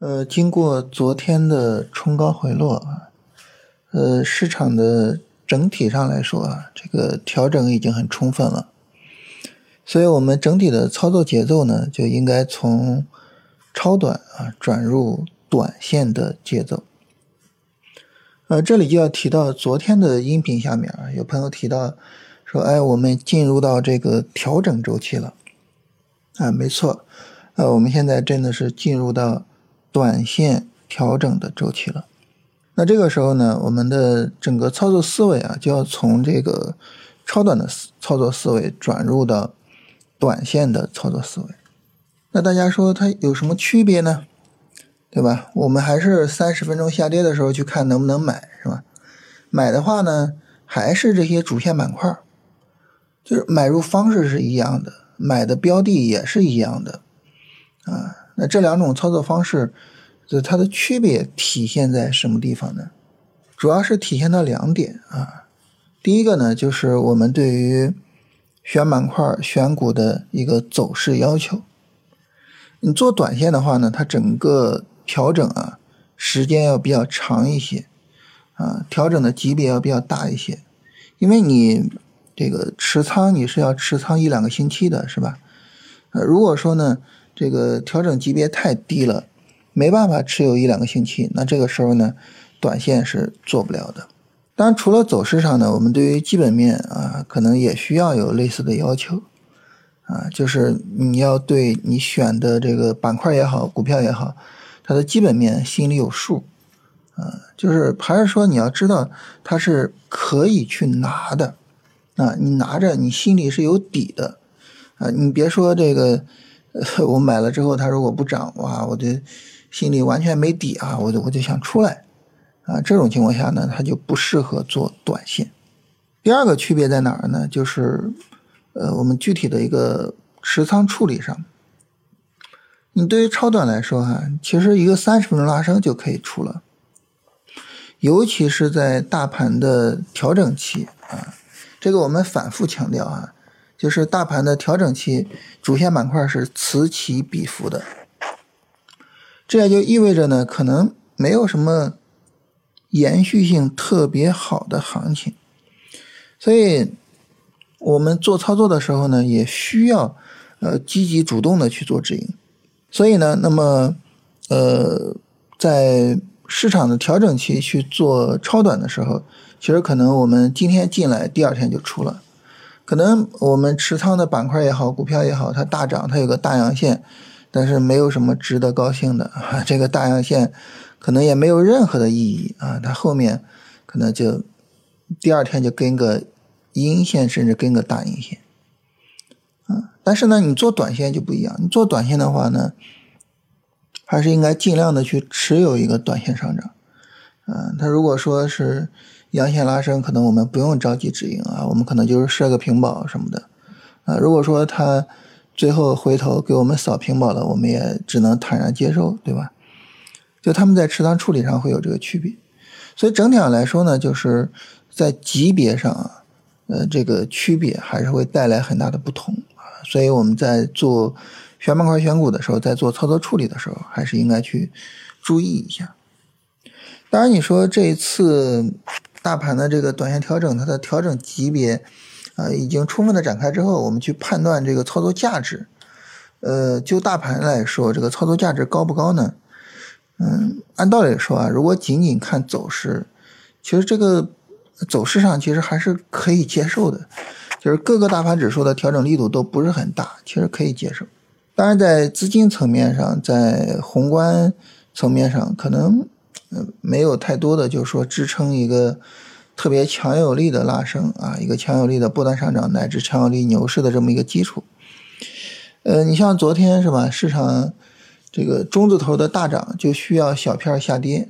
呃，经过昨天的冲高回落啊，呃，市场的整体上来说啊，这个调整已经很充分了，所以我们整体的操作节奏呢，就应该从超短啊转入短线的节奏。呃，这里就要提到昨天的音频下面啊，有朋友提到说，哎，我们进入到这个调整周期了啊，没错，呃，我们现在真的是进入到。短线调整的周期了，那这个时候呢，我们的整个操作思维啊，就要从这个超短的操作思维转入到短线的操作思维。那大家说它有什么区别呢？对吧？我们还是三十分钟下跌的时候去看能不能买，是吧？买的话呢，还是这些主线板块，就是买入方式是一样的，买的标的也是一样的，啊。那这两种操作方式，就它的区别体现在什么地方呢？主要是体现到两点啊。第一个呢，就是我们对于选板块、选股的一个走势要求。你做短线的话呢，它整个调整啊，时间要比较长一些啊，调整的级别要比较大一些，因为你这个持仓你是要持仓一两个星期的，是吧？呃，如果说呢？这个调整级别太低了，没办法持有一两个星期。那这个时候呢，短线是做不了的。当然，除了走势上呢，我们对于基本面啊，可能也需要有类似的要求啊，就是你要对你选的这个板块也好，股票也好，它的基本面心里有数啊，就是还是说你要知道它是可以去拿的啊，你拿着你心里是有底的啊，你别说这个。我买了之后，它如果不涨，哇，我就心里完全没底啊！我就我就想出来啊！这种情况下呢，它就不适合做短线。第二个区别在哪儿呢？就是呃，我们具体的一个持仓处理上。你对于超短来说哈，其实一个三十分钟拉升就可以出了，尤其是在大盘的调整期啊，这个我们反复强调啊。就是大盘的调整期，主线板块是此起彼伏的，这也就意味着呢，可能没有什么延续性特别好的行情，所以我们做操作的时候呢，也需要呃积极主动的去做指引。所以呢，那么呃，在市场的调整期去做超短的时候，其实可能我们今天进来，第二天就出了。可能我们持仓的板块也好，股票也好，它大涨，它有个大阳线，但是没有什么值得高兴的啊。这个大阳线可能也没有任何的意义啊。它后面可能就第二天就跟个阴线，甚至跟个大阴线啊。但是呢，你做短线就不一样，你做短线的话呢，还是应该尽量的去持有一个短线上涨。嗯，它如果说是。阳线拉升，可能我们不用着急止盈啊，我们可能就是设个平保什么的，啊，如果说它最后回头给我们扫平保了，我们也只能坦然接受，对吧？就他们在持仓处理上会有这个区别，所以整体上来说呢，就是在级别上，呃，这个区别还是会带来很大的不同啊，所以我们在做选板块选股的时候，在做操作处理的时候，还是应该去注意一下。当然，你说这一次。大盘的这个短线调整，它的调整级别啊，已经充分的展开之后，我们去判断这个操作价值。呃，就大盘来说，这个操作价值高不高呢？嗯，按道理说啊，如果仅仅看走势，其实这个走势上其实还是可以接受的，就是各个大盘指数的调整力度都不是很大，其实可以接受。当然，在资金层面上，在宏观层面上，可能。嗯，没有太多的，就是说支撑一个特别强有力的拉升啊，一个强有力的波段上涨乃至强有力牛市的这么一个基础。呃，你像昨天是吧，市场这个中字头的大涨就需要小片下跌，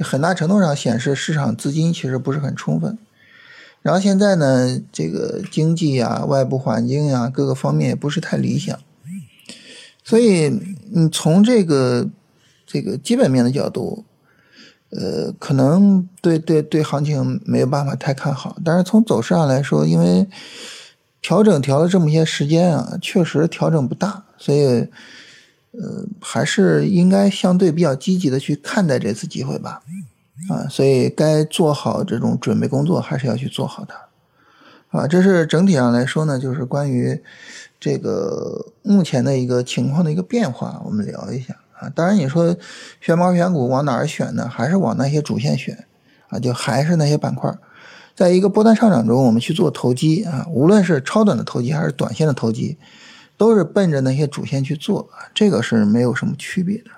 很大程度上显示市场资金其实不是很充分。然后现在呢，这个经济呀、外部环境呀各个方面也不是太理想，所以你从这个这个基本面的角度。呃，可能对对对行情没有办法太看好，但是从走势上来说，因为调整调了这么些时间啊，确实调整不大，所以呃，还是应该相对比较积极的去看待这次机会吧。啊，所以该做好这种准备工作，还是要去做好的。啊，这是整体上来说呢，就是关于这个目前的一个情况的一个变化，我们聊一下啊。当然，你说选猫选股往哪儿选呢？还是往那些主线选啊？就还是那些板块，在一个波段上涨中，我们去做投机啊，无论是超短的投机还是短线的投机，都是奔着那些主线去做啊，这个是没有什么区别的。